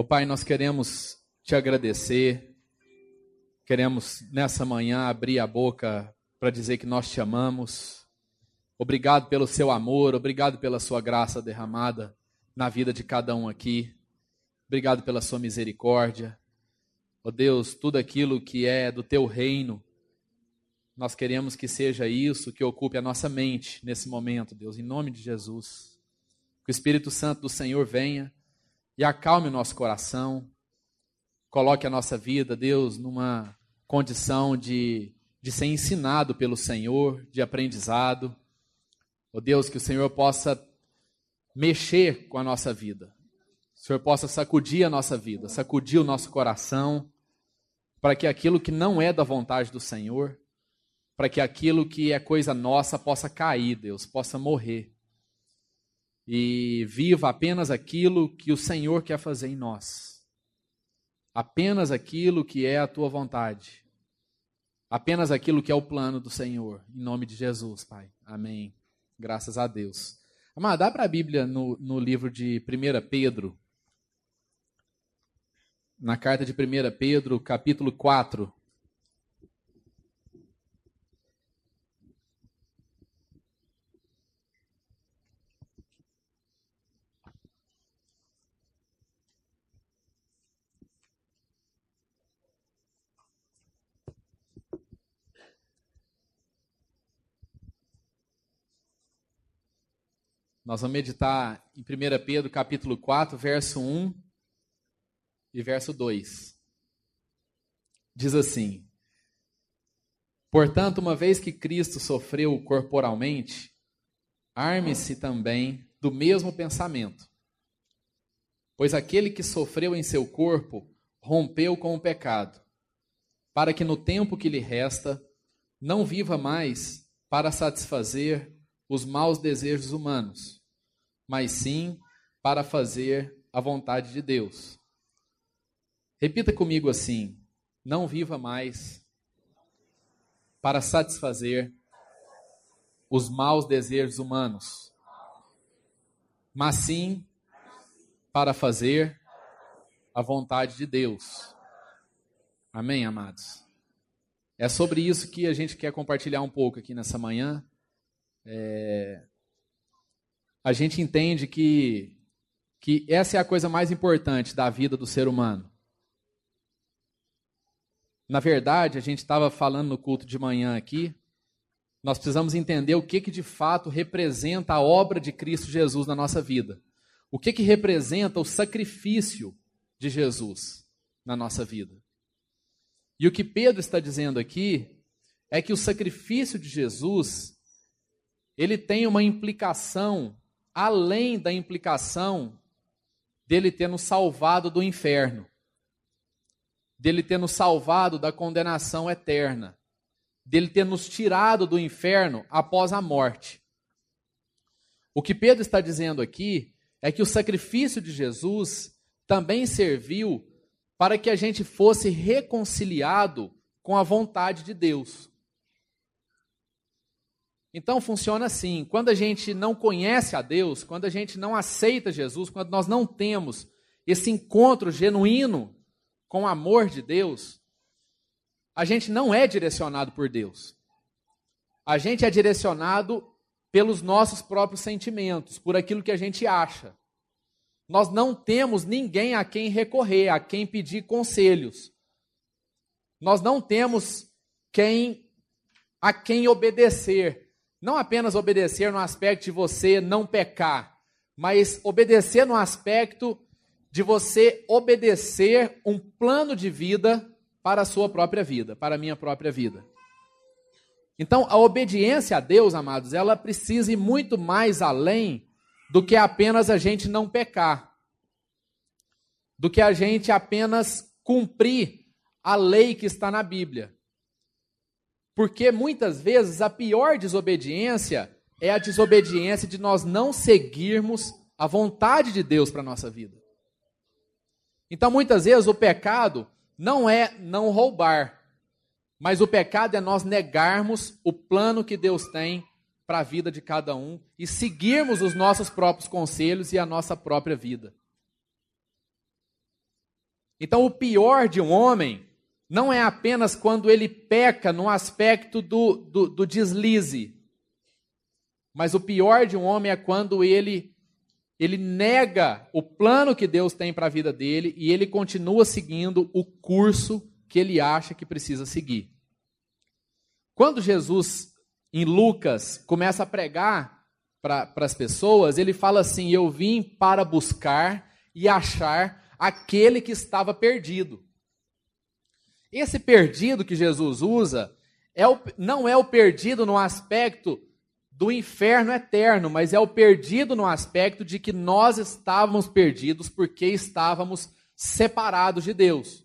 Ô Pai, nós queremos te agradecer, queremos nessa manhã abrir a boca para dizer que nós te amamos. Obrigado pelo seu amor, obrigado pela sua graça derramada na vida de cada um aqui. Obrigado pela sua misericórdia. Ó oh Deus, tudo aquilo que é do teu reino, nós queremos que seja isso que ocupe a nossa mente nesse momento, Deus, em nome de Jesus. Que o Espírito Santo do Senhor venha e acalme o nosso coração, coloque a nossa vida, Deus, numa condição de, de ser ensinado pelo Senhor, de aprendizado. Ó oh Deus, que o Senhor possa mexer com a nossa vida. O Senhor possa sacudir a nossa vida, sacudir o nosso coração, para que aquilo que não é da vontade do Senhor, para que aquilo que é coisa nossa possa cair, Deus, possa morrer. E viva apenas aquilo que o Senhor quer fazer em nós. Apenas aquilo que é a tua vontade. Apenas aquilo que é o plano do Senhor. Em nome de Jesus, Pai. Amém. Graças a Deus. Amado, dá para a Bíblia no, no livro de 1 Pedro. Na carta de 1 Pedro, capítulo 4. Nós vamos meditar em 1 Pedro capítulo 4, verso 1 e verso 2. Diz assim: Portanto, uma vez que Cristo sofreu corporalmente, arme-se também do mesmo pensamento. Pois aquele que sofreu em seu corpo rompeu com o pecado, para que no tempo que lhe resta não viva mais para satisfazer os maus desejos humanos mas sim para fazer a vontade de Deus. Repita comigo assim: não viva mais para satisfazer os maus desejos humanos, mas sim para fazer a vontade de Deus. Amém, amados? É sobre isso que a gente quer compartilhar um pouco aqui nessa manhã. É, a gente entende que, que essa é a coisa mais importante da vida do ser humano. Na verdade, a gente estava falando no culto de manhã aqui, nós precisamos entender o que, que de fato representa a obra de Cristo Jesus na nossa vida. O que, que representa o sacrifício de Jesus na nossa vida. E o que Pedro está dizendo aqui é que o sacrifício de Jesus ele tem uma implicação além da implicação dele ter nos salvado do inferno, dele ter nos salvado da condenação eterna, dele ter nos tirado do inferno após a morte. O que Pedro está dizendo aqui é que o sacrifício de Jesus também serviu para que a gente fosse reconciliado com a vontade de Deus. Então funciona assim: quando a gente não conhece a Deus, quando a gente não aceita Jesus, quando nós não temos esse encontro genuíno com o amor de Deus, a gente não é direcionado por Deus. A gente é direcionado pelos nossos próprios sentimentos, por aquilo que a gente acha. Nós não temos ninguém a quem recorrer, a quem pedir conselhos. Nós não temos quem a quem obedecer. Não apenas obedecer no aspecto de você não pecar, mas obedecer no aspecto de você obedecer um plano de vida para a sua própria vida, para a minha própria vida. Então, a obediência a Deus, amados, ela precisa ir muito mais além do que apenas a gente não pecar, do que a gente apenas cumprir a lei que está na Bíblia. Porque muitas vezes a pior desobediência é a desobediência de nós não seguirmos a vontade de Deus para a nossa vida. Então, muitas vezes, o pecado não é não roubar, mas o pecado é nós negarmos o plano que Deus tem para a vida de cada um e seguirmos os nossos próprios conselhos e a nossa própria vida. Então, o pior de um homem não é apenas quando ele peca no aspecto do, do, do deslize, mas o pior de um homem é quando ele ele nega o plano que Deus tem para a vida dele e ele continua seguindo o curso que ele acha que precisa seguir. Quando Jesus, em Lucas, começa a pregar para as pessoas, ele fala assim: Eu vim para buscar e achar aquele que estava perdido. Esse perdido que Jesus usa é o, não é o perdido no aspecto do inferno eterno, mas é o perdido no aspecto de que nós estávamos perdidos porque estávamos separados de Deus.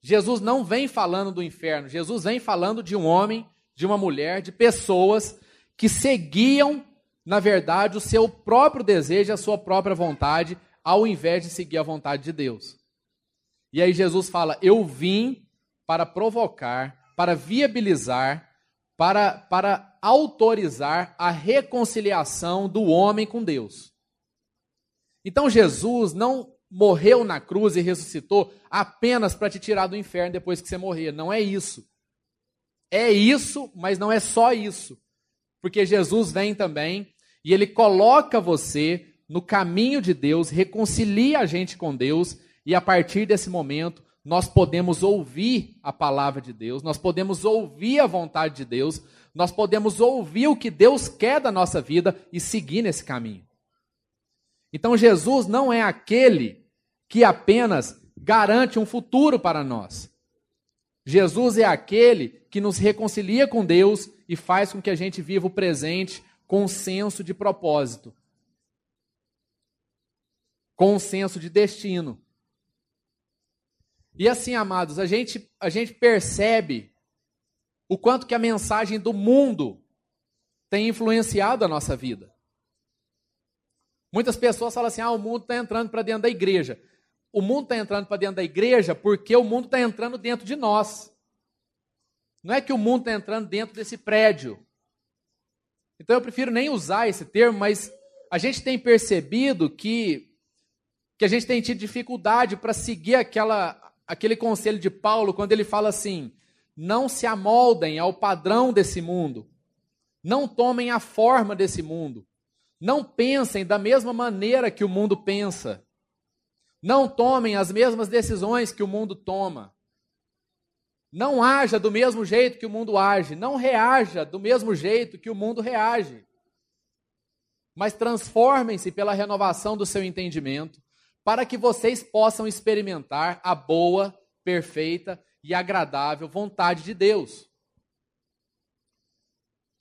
Jesus não vem falando do inferno, Jesus vem falando de um homem, de uma mulher, de pessoas que seguiam, na verdade, o seu próprio desejo, a sua própria vontade, ao invés de seguir a vontade de Deus. E aí Jesus fala: Eu vim para provocar, para viabilizar para, para autorizar a reconciliação do homem com Deus. Então Jesus não morreu na cruz e ressuscitou apenas para te tirar do inferno depois que você morrer. Não é isso. É isso, mas não é só isso. Porque Jesus vem também e ele coloca você no caminho de Deus, reconcilia a gente com Deus, e a partir desse momento nós podemos ouvir a palavra de Deus, nós podemos ouvir a vontade de Deus, nós podemos ouvir o que Deus quer da nossa vida e seguir nesse caminho. Então Jesus não é aquele que apenas garante um futuro para nós. Jesus é aquele que nos reconcilia com Deus e faz com que a gente viva o presente com senso de propósito, com senso de destino. E assim, amados, a gente, a gente percebe o quanto que a mensagem do mundo tem influenciado a nossa vida. Muitas pessoas falam assim: ah, o mundo está entrando para dentro da igreja. O mundo está entrando para dentro da igreja porque o mundo está entrando dentro de nós. Não é que o mundo está entrando dentro desse prédio. Então eu prefiro nem usar esse termo, mas a gente tem percebido que, que a gente tem tido dificuldade para seguir aquela, aquele conselho de Paulo quando ele fala assim: não se amoldem ao padrão desse mundo, não tomem a forma desse mundo, não pensem da mesma maneira que o mundo pensa, não tomem as mesmas decisões que o mundo toma. Não haja do mesmo jeito que o mundo age, não reaja do mesmo jeito que o mundo reage. Mas transformem-se pela renovação do seu entendimento, para que vocês possam experimentar a boa, perfeita e agradável vontade de Deus.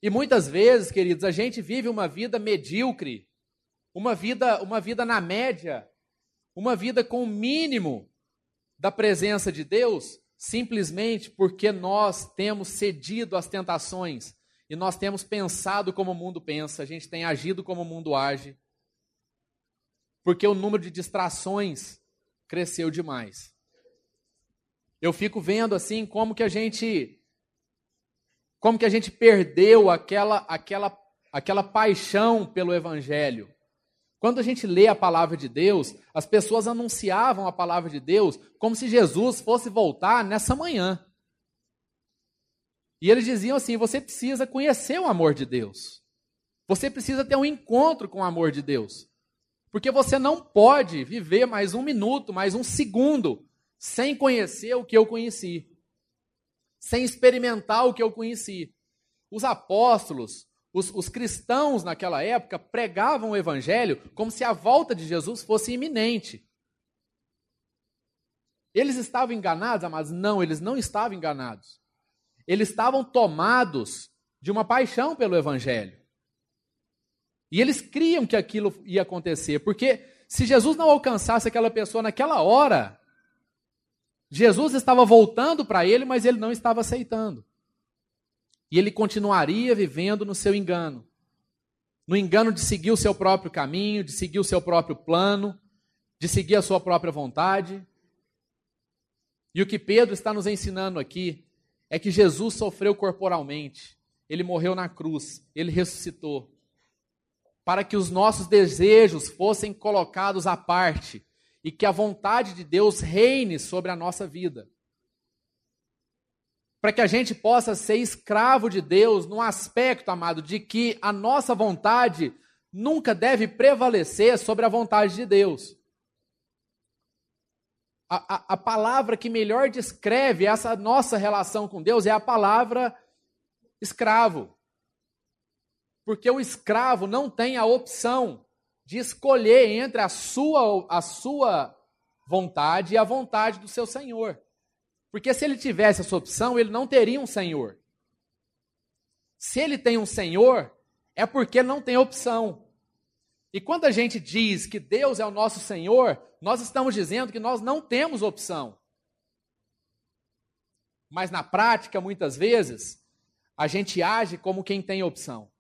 E muitas vezes, queridos, a gente vive uma vida medíocre, uma vida, uma vida na média, uma vida com o mínimo da presença de Deus, simplesmente porque nós temos cedido às tentações e nós temos pensado como o mundo pensa, a gente tem agido como o mundo age porque o número de distrações cresceu demais. Eu fico vendo assim como que a gente como que a gente perdeu aquela aquela aquela paixão pelo evangelho. Quando a gente lê a palavra de Deus, as pessoas anunciavam a palavra de Deus como se Jesus fosse voltar nessa manhã. E eles diziam assim: você precisa conhecer o amor de Deus. Você precisa ter um encontro com o amor de Deus. Porque você não pode viver mais um minuto, mais um segundo, sem conhecer o que eu conheci, sem experimentar o que eu conheci. Os apóstolos, os, os cristãos naquela época pregavam o evangelho como se a volta de Jesus fosse iminente. Eles estavam enganados, mas não, eles não estavam enganados. Eles estavam tomados de uma paixão pelo evangelho. E eles criam que aquilo ia acontecer, porque se Jesus não alcançasse aquela pessoa naquela hora, Jesus estava voltando para ele, mas ele não estava aceitando. E ele continuaria vivendo no seu engano. No engano de seguir o seu próprio caminho, de seguir o seu próprio plano, de seguir a sua própria vontade. E o que Pedro está nos ensinando aqui é que Jesus sofreu corporalmente, ele morreu na cruz, ele ressuscitou para que os nossos desejos fossem colocados à parte e que a vontade de Deus reine sobre a nossa vida. Para que a gente possa ser escravo de Deus no aspecto, amado, de que a nossa vontade nunca deve prevalecer sobre a vontade de Deus. A, a, a, palavra que melhor descreve essa nossa relação com Deus é a palavra escravo. Porque o escravo não tem a opção de escolher entre a sua, a sua vontade e a vontade do seu senhor. Porque se ele tivesse essa opção, ele não teria um senhor. Se ele tem um senhor, é porque não tem opção. E quando a gente diz que Deus é o nosso Senhor, nós estamos dizendo que nós não temos opção. Mas na prática, muitas vezes, a gente age como quem tem opção.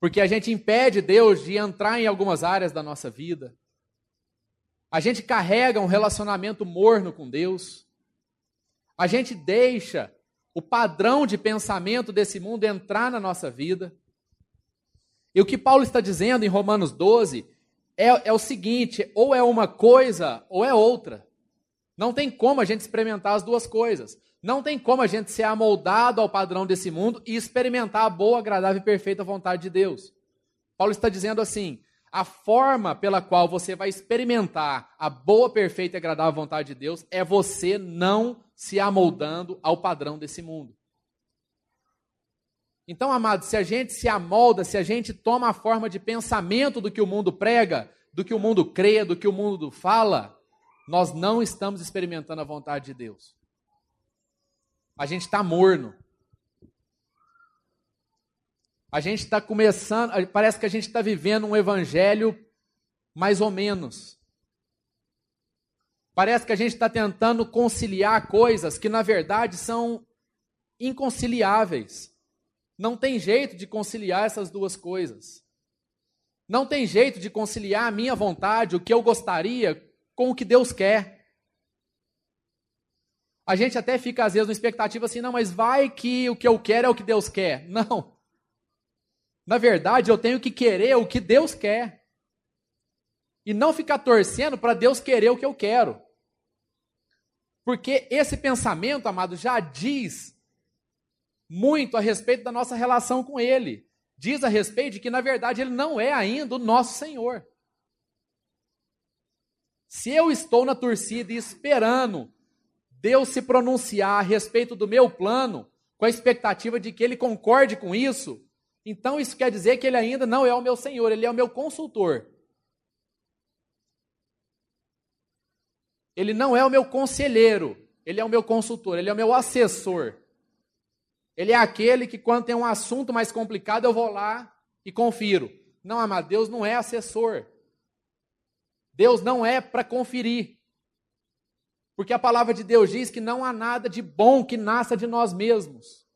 Porque a gente impede Deus de entrar em algumas áreas da nossa vida. A gente carrega um relacionamento morno com Deus. A gente deixa o padrão de pensamento desse mundo entrar na nossa vida. E o que Paulo está dizendo em Romanos 12 é, é o seguinte: ou é uma coisa ou é outra. Não tem como a gente experimentar as duas coisas. Não tem como a gente ser amoldado ao padrão desse mundo e experimentar a boa, agradável e perfeita vontade de Deus. Paulo está dizendo assim: a forma pela qual você vai experimentar a boa, perfeita e agradável vontade de Deus é você não se amoldando ao padrão desse mundo. Então, amado, se a gente se amolda, se a gente toma a forma de pensamento do que o mundo prega, do que o mundo crê, do que o mundo fala, nós não estamos experimentando a vontade de Deus. A gente está morno. A gente está começando, parece que a gente está vivendo um evangelho mais ou menos. Parece que a gente está tentando conciliar coisas que, na verdade, são inconciliáveis. Não tem jeito de conciliar essas duas coisas. Não tem jeito de conciliar a minha vontade, o que eu gostaria, com o que Deus quer. A gente até fica, às vezes, na expectativa assim, não, mas vai que o que eu quero é o que Deus quer. Não. Na verdade, eu tenho que querer o que Deus quer. E não ficar torcendo para Deus querer o que eu quero. Porque esse pensamento, amado, já diz muito a respeito da nossa relação com Ele. Diz a respeito de que, na verdade, Ele não é ainda o nosso Senhor. Se eu estou na torcida e esperando Deus se pronunciar a respeito do meu plano, com a expectativa de que ele concorde com isso, então isso quer dizer que ele ainda não é o meu senhor, ele é o meu consultor. Ele não é o meu conselheiro, ele é o meu consultor, ele é o meu assessor. Ele é aquele que, quando tem um assunto mais complicado, eu vou lá e confiro. Não, amado, Deus não é assessor. Deus não é para conferir. Porque a palavra de Deus diz que não há nada de bom que nasça de nós mesmos.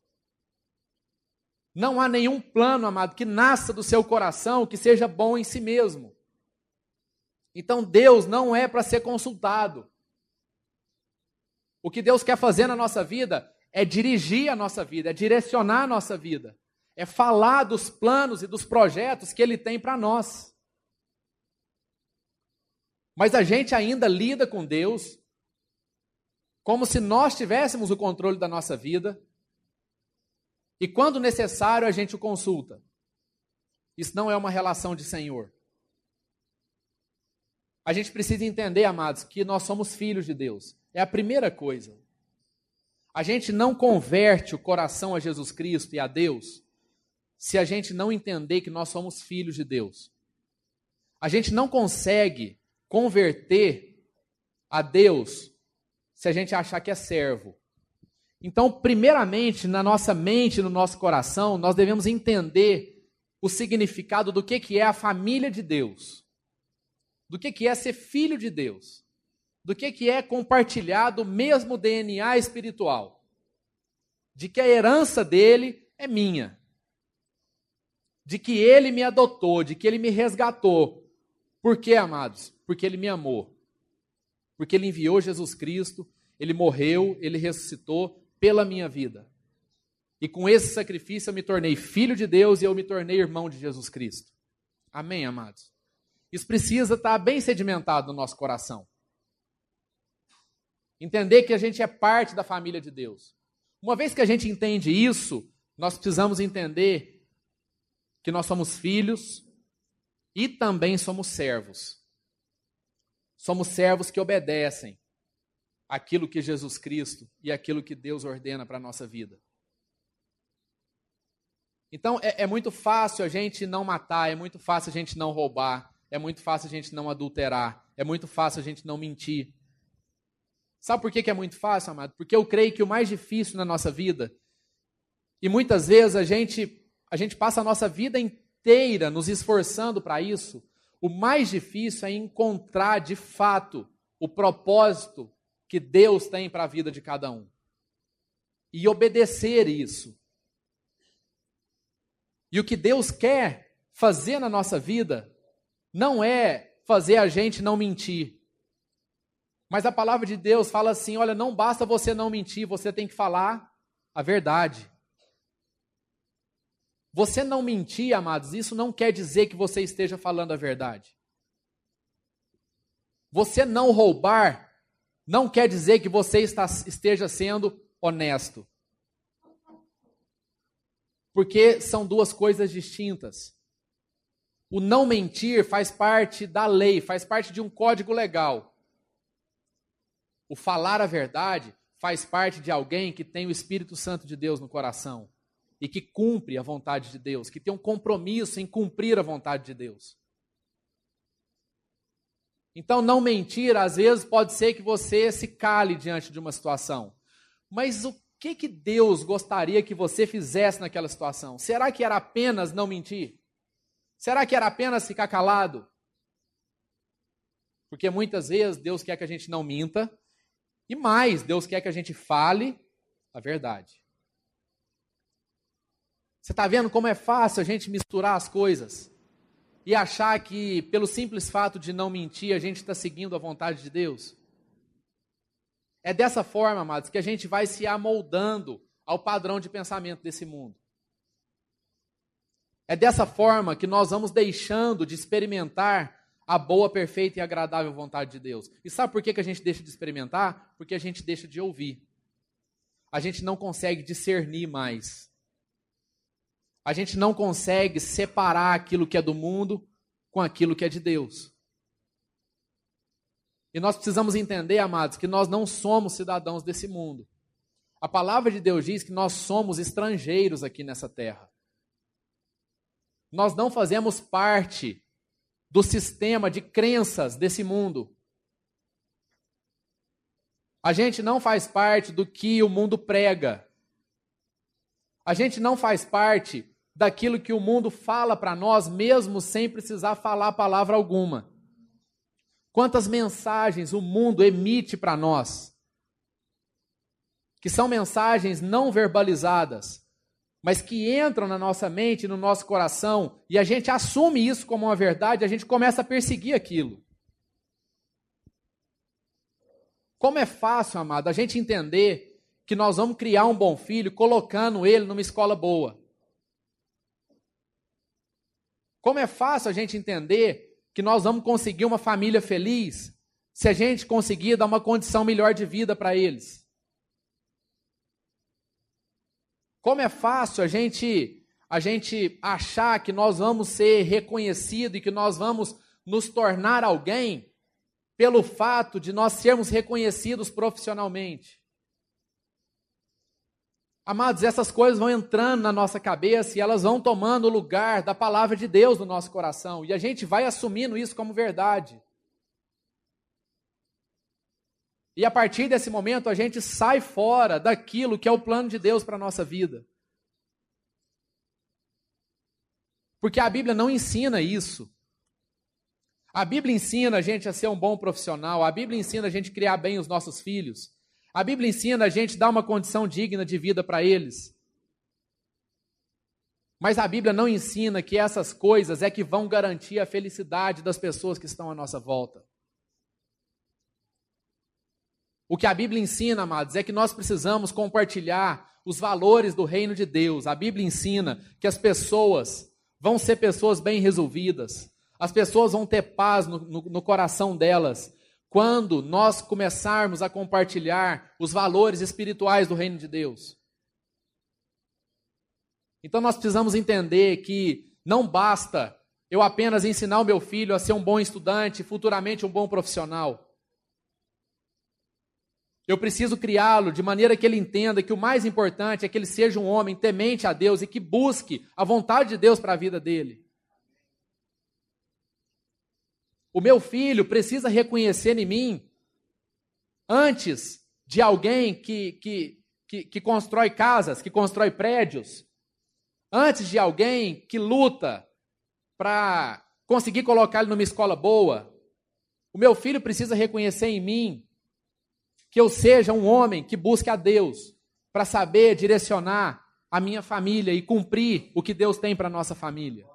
Não há nenhum plano, amado, que nasça do seu coração que seja bom em si mesmo. Então Deus não é para ser consultado. O que Deus quer fazer na nossa vida é dirigir a nossa vida, é direcionar a nossa vida, é falar dos planos e dos projetos que Ele tem para nós. Mas a gente ainda lida com Deus como se nós tivéssemos o controle da nossa vida, e quando necessário a gente o consulta. Isso não é uma relação de Senhor. A gente precisa entender, amados, que nós somos filhos de Deus. É a primeira coisa. A gente não converte o coração a Jesus Cristo e a Deus se a gente não entender que nós somos filhos de Deus. A gente não consegue converter a Deus se a gente achar que é servo. Então, primeiramente, na nossa mente, no nosso coração, nós devemos entender o significado do que, que é a família de Deus, do que, que é ser filho de Deus, do que, que é compartilhar do mesmo DNA espiritual, de que a herança dele é minha, de que ele me adotou, de que ele me resgatou. Por quê, amados? Porque ele me amou porque ele enviou Jesus Cristo, ele morreu, ele ressuscitou pela minha vida. E com esse sacrifício eu me tornei filho de Deus e eu me tornei irmão de Jesus Cristo. Amém, amados? Isso precisa estar bem sedimentado no nosso coração. Entender que a gente é parte da família de Deus. Uma vez que a gente entende isso, nós precisamos entender que nós somos filhos e também somos servos. Somos servos que obedecem aquilo que Jesus Cristo e aquilo que Deus ordena para a nossa vida. Então é, é, muito fácil a gente não matar, é muito fácil a gente não roubar, é muito fácil a gente não adulterar, é muito fácil a gente não mentir. Sabe por que, que é muito fácil, amado? Porque eu creio que o mais difícil na nossa vida, e muitas vezes a gente, a gente passa a nossa vida inteira nos esforçando para isso, o mais difícil é encontrar de fato o propósito que Deus tem para a vida de cada um. E obedecer isso. E o que Deus quer fazer na nossa vida não é fazer a gente não mentir. Mas a palavra de Deus fala assim: olha, não basta você não mentir, você tem que falar a verdade. Você não mentir, amados, isso não quer dizer que você esteja falando a verdade. Você não roubar não quer dizer que você está, esteja sendo honesto. Porque são duas coisas distintas. O não mentir faz parte da lei, faz parte de um código legal. O falar a verdade faz parte de alguém que tem o Espírito Santo de Deus no coração e que cumpre a vontade de Deus, que tem um compromisso em cumprir a vontade de Deus. Então, não mentir, às vezes, pode ser que você se cale diante de uma situação. Mas o que, que Deus gostaria que você fizesse naquela situação? Será que era apenas não mentir? Será que era apenas ficar calado? Porque muitas vezes Deus quer que a gente não minta, e mais, Deus quer que a gente fale a verdade. Você está vendo como é fácil a gente misturar as coisas e achar que, pelo simples fato de não mentir, a gente está seguindo a vontade de Deus? É dessa forma, amados, que a gente vai se amoldando ao padrão de pensamento desse mundo. É dessa forma que nós vamos deixando de experimentar a boa, perfeita e agradável vontade de Deus. E sabe por que, que a gente deixa de experimentar? Porque a gente deixa de ouvir. A gente não consegue discernir mais a gente não consegue separar aquilo que é do mundo com aquilo que é de Deus. E nós precisamos entender, amados, que nós não somos cidadãos desse mundo. A palavra de Deus diz que nós somos estrangeiros aqui nessa terra. Nós não fazemos parte do sistema de crenças desse mundo. A gente não faz parte do que o mundo prega. A gente não faz parte daquilo que o mundo fala para nós, mesmo sem precisar falar palavra alguma. Quantas mensagens o mundo emite para nós, que são mensagens não verbalizadas, mas que entram na nossa mente, no nosso coração, e a gente assume isso como uma verdade, a gente começa a perseguir aquilo. Como é fácil, amado, a gente entender que nós vamos criar um bom filho colocando ele numa escola boa. Como é fácil a gente entender que nós vamos conseguir uma família feliz se a gente conseguir dar uma condição melhor de vida para eles. Como é fácil a gente a gente achar que nós vamos ser reconhecidos e que nós vamos nos tornar alguém pelo fato de nós sermos reconhecidos profissionalmente. Amados, essas coisas vão entrando na nossa cabeça e elas vão tomando o lugar da palavra de Deus no nosso coração. E a gente vai assumindo isso como verdade. E a partir desse momento a gente sai fora daquilo que é o plano de Deus para a nossa vida. Porque a Bíblia não ensina isso. A Bíblia ensina a gente a ser um bom profissional, a Bíblia ensina a gente a criar bem os nossos filhos. A Bíblia ensina a gente dar uma condição digna de vida para eles. Mas a Bíblia não ensina que essas coisas é que vão garantir a felicidade das pessoas que estão à nossa volta. O que a Bíblia ensina, amados, é que nós precisamos compartilhar os valores do reino de Deus. A Bíblia ensina que as pessoas vão ser pessoas bem resolvidas. As pessoas vão ter paz no, no, no coração delas quando nós começarmos a compartilhar os valores espirituais do reino de Deus. Então nós precisamos entender que não basta eu apenas ensinar o meu filho a ser um bom estudante, futuramente um bom profissional. Eu preciso criá-lo de maneira que ele entenda que o mais importante é que ele seja um homem temente a Deus e que busque a vontade de Deus para a vida dele. O meu filho precisa reconhecer em mim, antes de alguém que, que, que, que constrói casas, que constrói prédios, antes de alguém que luta para conseguir colocar ele numa escola boa, o meu filho precisa reconhecer em mim que eu seja um homem que busque a Deus para saber direcionar a minha família e cumprir o que Deus tem para nossa família.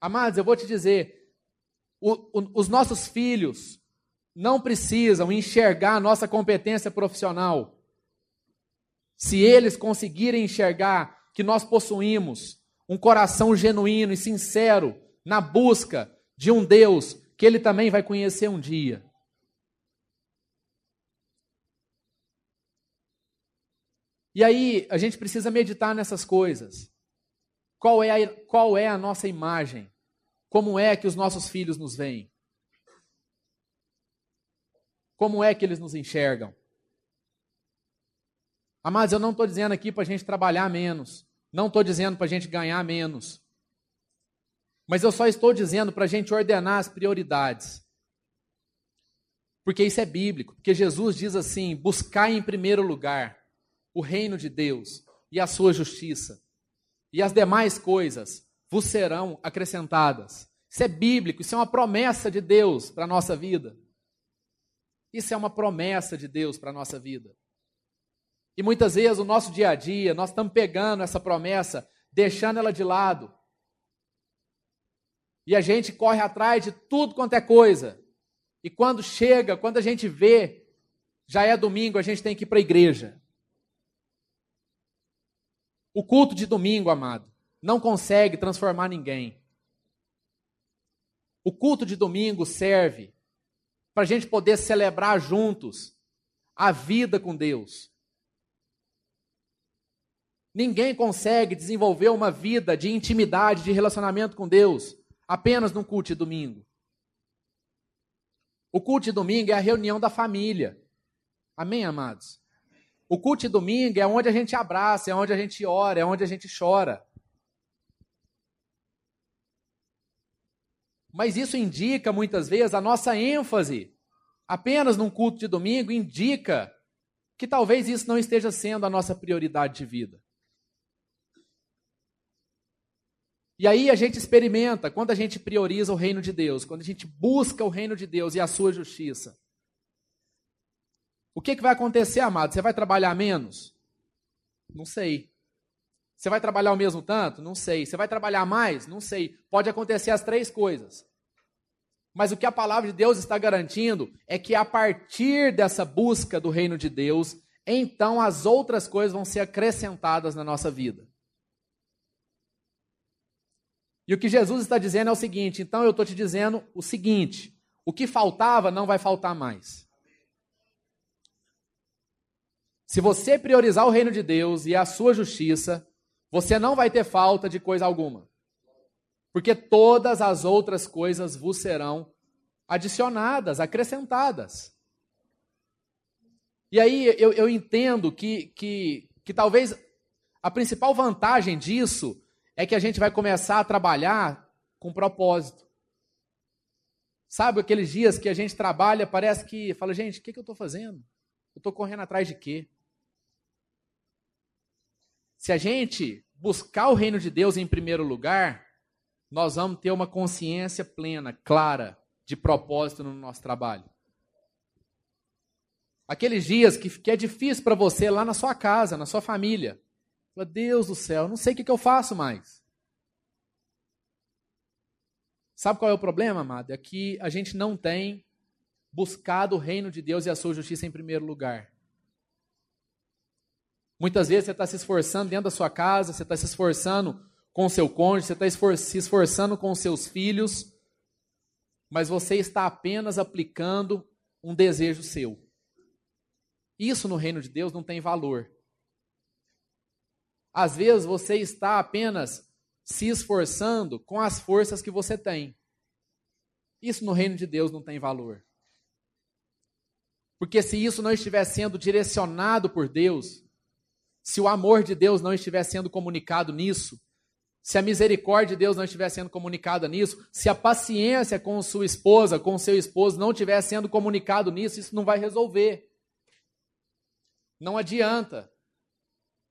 Amados, eu vou te dizer, o, o, os nossos filhos não precisam enxergar a nossa competência profissional. Se eles conseguirem enxergar que nós possuímos um coração genuíno e sincero na busca de um Deus que ele também vai conhecer um dia. E aí, a gente precisa meditar nessas coisas. Qual é, a, qual é a nossa imagem? Como é que os nossos filhos nos veem? Como é que eles nos enxergam? Amados, eu não estou dizendo aqui para a gente trabalhar menos. Não estou dizendo para a gente ganhar menos. Mas eu só estou dizendo para a gente ordenar as prioridades. Porque isso é bíblico. Porque Jesus diz assim: buscar em primeiro lugar o reino de Deus e a sua justiça e as demais coisas vos serão acrescentadas. Isso é bíblico, isso é uma promessa de Deus para a nossa vida. Isso é uma promessa de Deus para a nossa vida. E muitas vezes o nosso dia a dia, nós estamos pegando essa promessa, deixando ela de lado. E a gente corre atrás de tudo quanto é coisa. E quando chega, quando a gente vê, já é domingo, a gente tem que ir para a igreja. O culto de domingo, amado, não consegue transformar ninguém. O culto de domingo serve para a gente poder celebrar juntos a vida com Deus. Ninguém consegue desenvolver uma vida de intimidade, de relacionamento com Deus apenas num culto de domingo. O culto de domingo é a reunião da família. Amém, amados? O culto de domingo é onde a gente abraça, é onde a gente ora, é onde a gente chora. Mas isso indica muitas vezes a nossa ênfase apenas num culto de domingo indica que talvez isso não esteja sendo a nossa prioridade de vida. E aí a gente experimenta quando a gente prioriza o reino de Deus, quando a gente busca o reino de Deus e a sua justiça. O que, que vai acontecer, amado? Você vai trabalhar menos? Não sei. Você vai trabalhar o mesmo tanto? Não sei. Você vai trabalhar mais? Não sei. Pode acontecer as três coisas. Mas o que a palavra de Deus está garantindo é que a partir dessa busca do reino de Deus, então as outras coisas vão ser acrescentadas na nossa vida. E o que Jesus está dizendo é o seguinte: então eu estou te dizendo o seguinte: o que faltava não vai faltar mais. Se você priorizar o reino de Deus e a sua justiça, você não vai ter falta de coisa alguma. Porque todas as outras coisas vos serão adicionadas, acrescentadas. E aí eu, eu entendo que, que, que talvez a principal vantagem disso é que a gente vai começar a trabalhar com propósito. Sabe aqueles dias que a gente trabalha, parece que fala, gente, o que, que eu estou fazendo? Eu estou correndo atrás de quê? Se a gente buscar o reino de Deus em primeiro lugar, nós vamos ter uma consciência plena, clara, de propósito no nosso trabalho. Aqueles dias que, que é difícil para você lá na sua casa, na sua família. Fala, Deus do céu, não sei o que, que eu faço mais. Sabe qual é o problema, amado? É que a gente não tem buscado o reino de Deus e a sua justiça em primeiro lugar. Muitas vezes você está se esforçando dentro da sua casa, você está se esforçando com seu cônjuge, você está se esforçando com seus filhos, mas você está apenas aplicando um desejo seu. Isso no reino de Deus não tem valor. Às vezes você está apenas se esforçando com as forças que você tem. Isso no reino de Deus não tem valor. Porque se isso não estiver sendo direcionado por Deus, se o amor de Deus não estiver sendo comunicado nisso, se a misericórdia de Deus não estiver sendo comunicada nisso, se a paciência com sua esposa, com seu esposo não estiver sendo comunicado nisso, isso não vai resolver. Não adianta.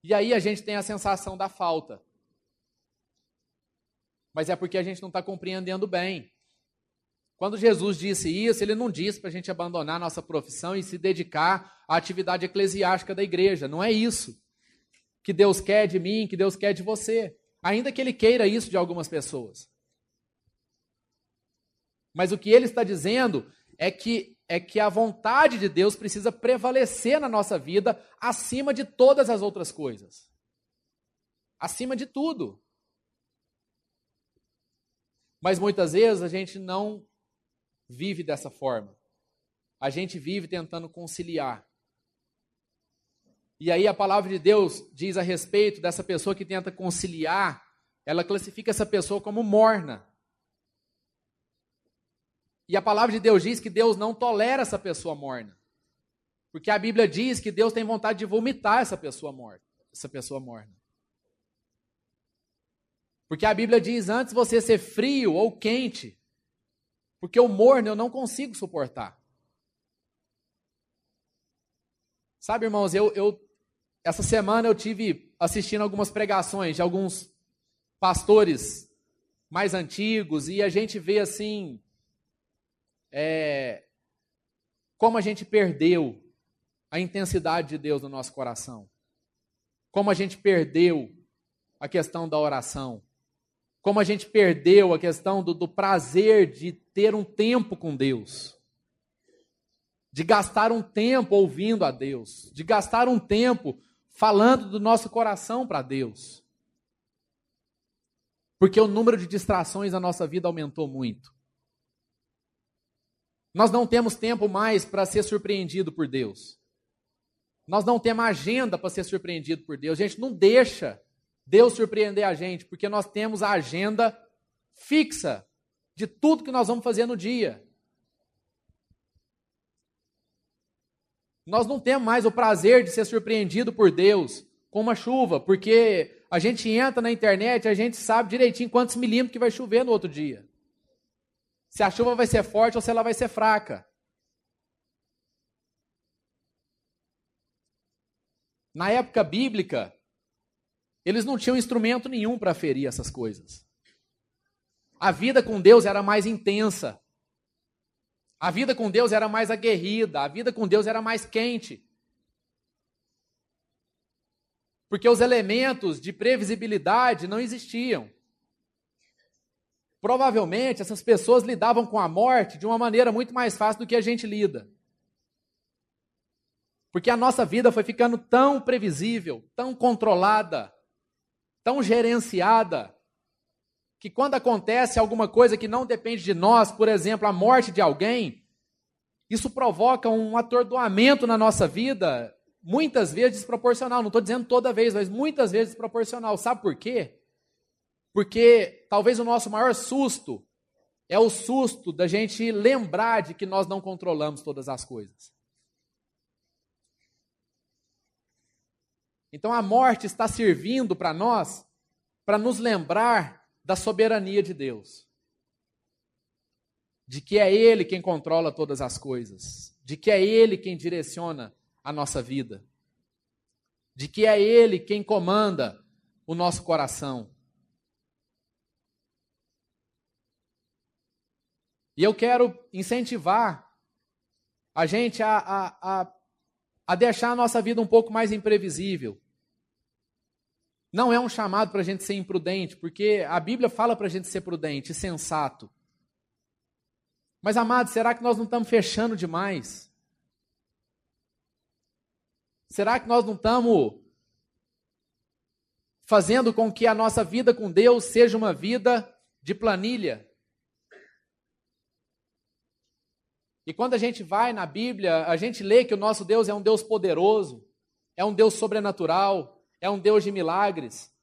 E aí a gente tem a sensação da falta. Mas é porque a gente não está compreendendo bem. Quando Jesus disse isso, ele não disse para a gente abandonar a nossa profissão e se dedicar à atividade eclesiástica da igreja. Não é isso que Deus quer de mim, que Deus quer de você. Ainda que ele queira isso de algumas pessoas. Mas o que ele está dizendo é que é que a vontade de Deus precisa prevalecer na nossa vida acima de todas as outras coisas. Acima de tudo. Mas muitas vezes a gente não vive dessa forma. A gente vive tentando conciliar. E aí a palavra de Deus diz a respeito dessa pessoa que tenta conciliar, ela classifica essa pessoa como morna. E a palavra de Deus diz que Deus não tolera essa pessoa morna. Porque a Bíblia diz que Deus tem vontade de vomitar essa pessoa morta, essa pessoa morna. Porque a Bíblia diz antes você ser frio ou quente, porque o morno eu não consigo suportar. Sabe, irmãos, eu, eu essa semana eu tive assistindo algumas pregações de alguns pastores mais antigos e a gente vê assim é, como a gente perdeu a intensidade de Deus no nosso coração, como a gente perdeu a questão da oração, como a gente perdeu a questão do, do prazer de ter um tempo com Deus, de gastar um tempo ouvindo a Deus, de gastar um tempo falando do nosso coração para Deus. Porque o número de distrações na nossa vida aumentou muito. Nós não temos tempo mais para ser surpreendido por Deus. Nós não temos agenda para ser surpreendido por Deus. A gente não deixa Deus surpreender a gente, porque nós temos a agenda fixa de tudo que nós vamos fazer no dia. Nós não temos mais o prazer de ser surpreendido por Deus com uma chuva, porque a gente entra na internet, a gente sabe direitinho quantos milímetros que vai chover no outro dia. Se a chuva vai ser forte ou se ela vai ser fraca. Na época bíblica, eles não tinham instrumento nenhum para ferir essas coisas. A vida com Deus era mais intensa. A vida com Deus era mais aguerrida. A vida com Deus era mais quente. Porque os elementos de previsibilidade não existiam. Provavelmente essas pessoas lidavam com a morte de uma maneira muito mais fácil do que a gente lida. Porque a nossa vida foi ficando tão previsível, tão controlada, tão gerenciada, que quando acontece alguma coisa que não depende de nós, por exemplo, a morte de alguém, isso provoca um atordoamento na nossa vida, muitas vezes desproporcional. Não estou dizendo toda vez, mas muitas vezes desproporcional. Sabe por quê? Porque talvez o nosso maior susto é o susto da gente lembrar de que nós não controlamos todas as coisas. Então a morte está servindo para nós para nos lembrar da soberania de Deus. De que é Ele quem controla todas as coisas. De que é Ele quem direciona a nossa vida. De que é Ele quem comanda o nosso coração. E eu quero incentivar a gente a, a, a a deixar a nossa vida um pouco mais imprevisível. Não é um chamado para a gente ser imprudente, porque a Bíblia fala para a gente ser prudente sensato. Mas, amado, será que nós não estamos fechando demais? Será que nós não estamos fazendo com que a nossa vida com Deus seja uma vida de planilha. E quando a gente vai na Bíblia, a gente lê que o nosso Deus é um Deus poderoso, é um Deus sobrenatural, é um Deus de milagres.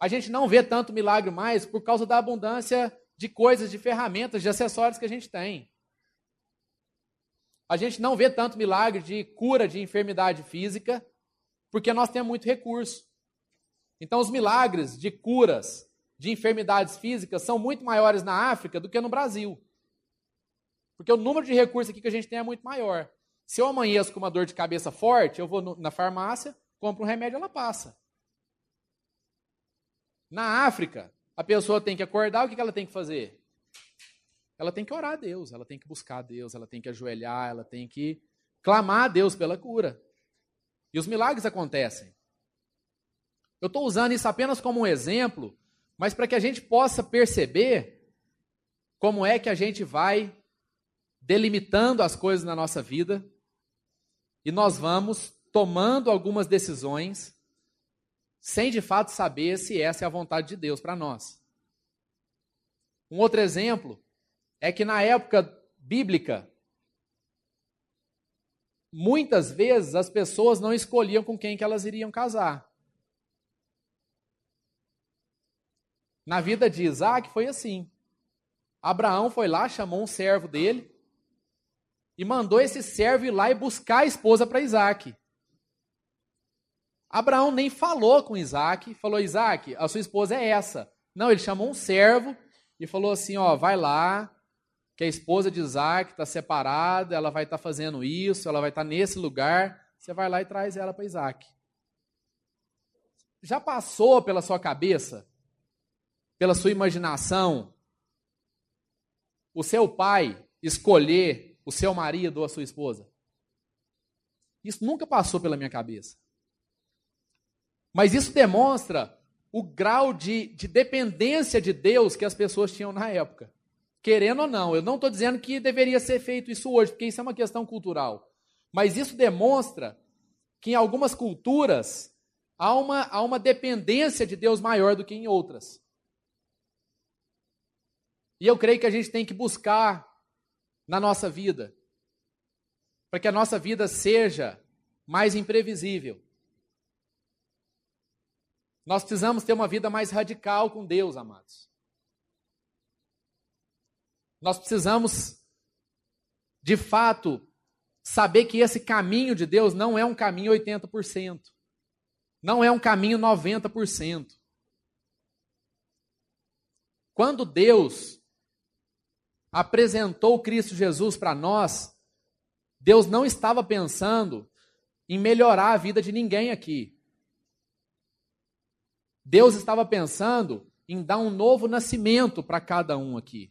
A gente não vê tanto milagre mais por causa da abundância de coisas, de ferramentas, de acessórios que a gente tem. A gente não vê tanto milagre de cura de enfermidade física, porque nós temos muito recurso. Então, os milagres de curas de enfermidades físicas são muito maiores na África do que no Brasil. Porque o número de recursos aqui que a gente tem é muito maior. Se eu amanheço com uma dor de cabeça forte, eu vou no, na farmácia, compro um remédio, ela passa. Na África, a pessoa tem que acordar, o que ela tem que fazer? Ela tem que orar a Deus, ela tem que buscar a Deus, ela tem que ajoelhar, ela tem que clamar a Deus pela cura. E os milagres acontecem. Eu estou usando isso apenas como um exemplo, mas para que a gente possa perceber como é que a gente vai delimitando as coisas na nossa vida e nós vamos tomando algumas decisões sem de fato saber se essa é a vontade de Deus para nós. Um outro exemplo é que na época bíblica, muitas vezes as pessoas não escolhiam com quem que elas iriam casar. Na vida de Isaac foi assim. Abraão foi lá, chamou um servo dele, e mandou esse servo ir lá e buscar a esposa para Isaac. Abraão nem falou com Isaac, falou: Isaac, a sua esposa é essa. Não, ele chamou um servo e falou assim: ó, vai lá, que a esposa de Isaac está separada, ela vai estar tá fazendo isso, ela vai estar tá nesse lugar. Você vai lá e traz ela para Isaac. Já passou pela sua cabeça, pela sua imaginação, o seu pai escolher o seu marido ou a sua esposa? Isso nunca passou pela minha cabeça. Mas isso demonstra o grau de, de dependência de Deus que as pessoas tinham na época. Querendo ou não, eu não estou dizendo que deveria ser feito isso hoje, porque isso é uma questão cultural. Mas isso demonstra que em algumas culturas há uma, há uma dependência de Deus maior do que em outras. E eu creio que a gente tem que buscar na nossa vida, para que a nossa vida seja mais imprevisível. Nós precisamos ter uma vida mais radical com Deus, amados. Nós precisamos, de fato, saber que esse caminho de Deus não é um caminho 80%. Não é um caminho 90%. Quando Deus apresentou Cristo Jesus para nós, Deus não estava pensando em melhorar a vida de ninguém aqui. Deus estava pensando em dar um novo nascimento para cada um aqui.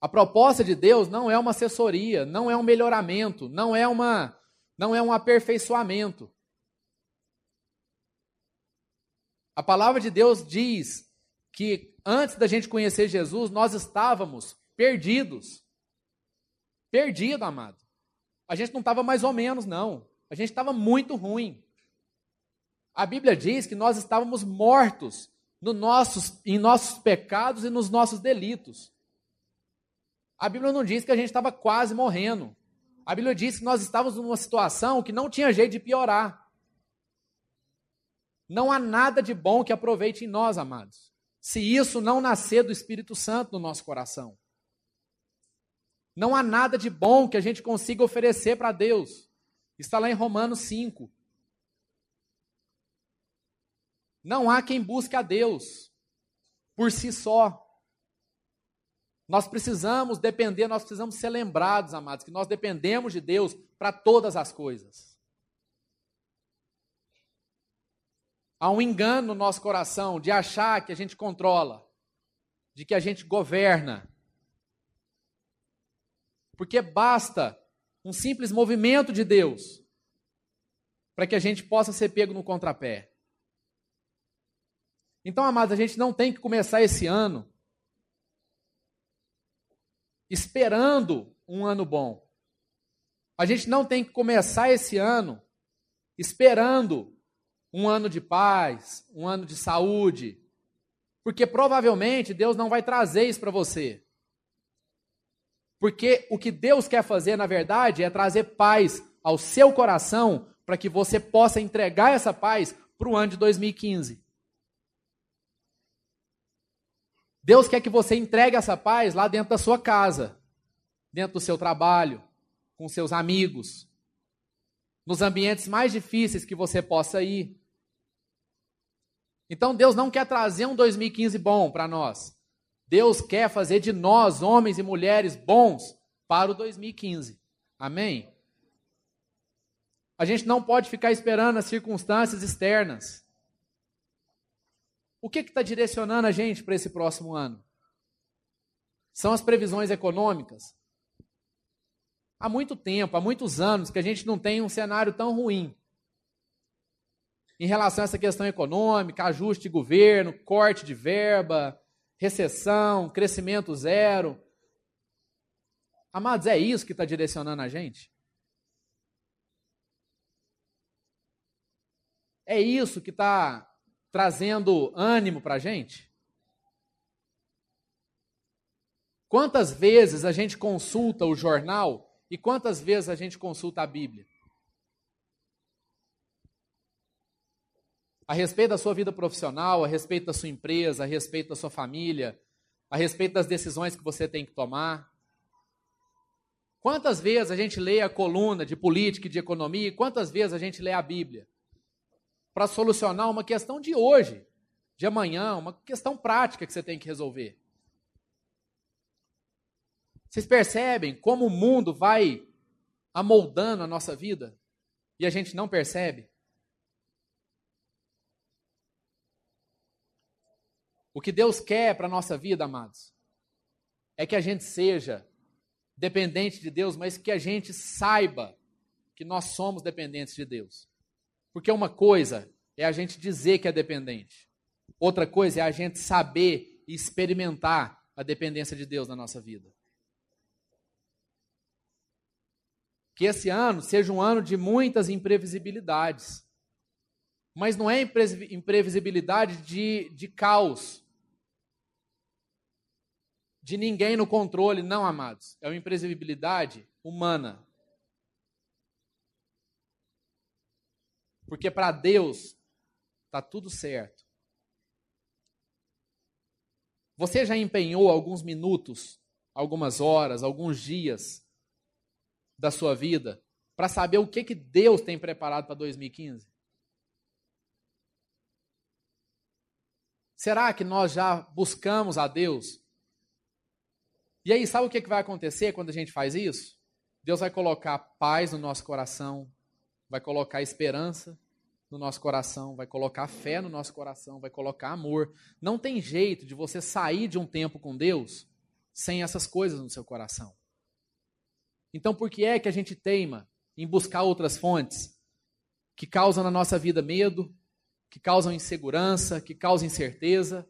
A proposta de Deus não é uma assessoria, não é um melhoramento, não é uma não é um aperfeiçoamento. A palavra de Deus diz que antes da gente conhecer Jesus, nós estávamos perdidos. Perdido, amado. A gente não estava mais ou menos, não. A gente estava muito ruim. A Bíblia diz que nós estávamos mortos no nossos, em nossos pecados e nos nossos delitos. A Bíblia não diz que a gente estava quase morrendo. A Bíblia diz que nós estávamos numa situação que não tinha jeito de piorar. Não há nada de bom que aproveite em nós, amados se isso não nascer do Espírito Santo no nosso coração. Não há nada de bom que a gente consiga oferecer para Deus. Está lá em Romanos 5. Não há quem busque a Deus por si só. Nós precisamos depender, nós precisamos ser lembrados, amados, que nós dependemos de Deus para todas as coisas. Há um engano no nosso coração de achar que a gente controla, de que a gente governa. Porque basta um simples movimento de Deus para que a gente possa ser pego no contrapé. Então, amados, a gente não tem que começar esse ano esperando um ano bom. A gente não tem que começar esse ano esperando um ano de paz, um ano de saúde, porque provavelmente Deus não vai trazer isso para você. Porque o que Deus quer fazer, na verdade, é trazer paz ao seu coração para que você possa entregar essa paz para o ano de 2015. Deus quer que você entregue essa paz lá dentro da sua casa, dentro do seu trabalho, com seus amigos, nos ambientes mais difíceis que você possa ir. Então Deus não quer trazer um 2015 bom para nós. Deus quer fazer de nós, homens e mulheres bons, para o 2015. Amém? A gente não pode ficar esperando as circunstâncias externas. O que está direcionando a gente para esse próximo ano? São as previsões econômicas? Há muito tempo, há muitos anos, que a gente não tem um cenário tão ruim em relação a essa questão econômica, ajuste de governo, corte de verba, recessão, crescimento zero. Amados, é isso que está direcionando a gente? É isso que está trazendo ânimo para a gente? Quantas vezes a gente consulta o jornal e quantas vezes a gente consulta a Bíblia? A respeito da sua vida profissional, a respeito da sua empresa, a respeito da sua família, a respeito das decisões que você tem que tomar. Quantas vezes a gente lê a coluna de política e de economia e quantas vezes a gente lê a Bíblia? Para solucionar uma questão de hoje, de amanhã, uma questão prática que você tem que resolver. Vocês percebem como o mundo vai amoldando a nossa vida e a gente não percebe? O que Deus quer para a nossa vida, amados, é que a gente seja dependente de Deus, mas que a gente saiba que nós somos dependentes de Deus. Porque uma coisa é a gente dizer que é dependente, outra coisa é a gente saber e experimentar a dependência de Deus na nossa vida. Que esse ano seja um ano de muitas imprevisibilidades. Mas não é imprevisibilidade de, de caos, de ninguém no controle, não, amados. É uma imprevisibilidade humana. Porque para Deus está tudo certo. Você já empenhou alguns minutos, algumas horas, alguns dias da sua vida para saber o que, que Deus tem preparado para 2015? Será que nós já buscamos a Deus? E aí, sabe o que vai acontecer quando a gente faz isso? Deus vai colocar paz no nosso coração, vai colocar esperança no nosso coração, vai colocar fé no nosso coração, vai colocar amor. Não tem jeito de você sair de um tempo com Deus sem essas coisas no seu coração. Então, por que é que a gente teima em buscar outras fontes que causam na nossa vida medo, que causam insegurança, que causam incerteza.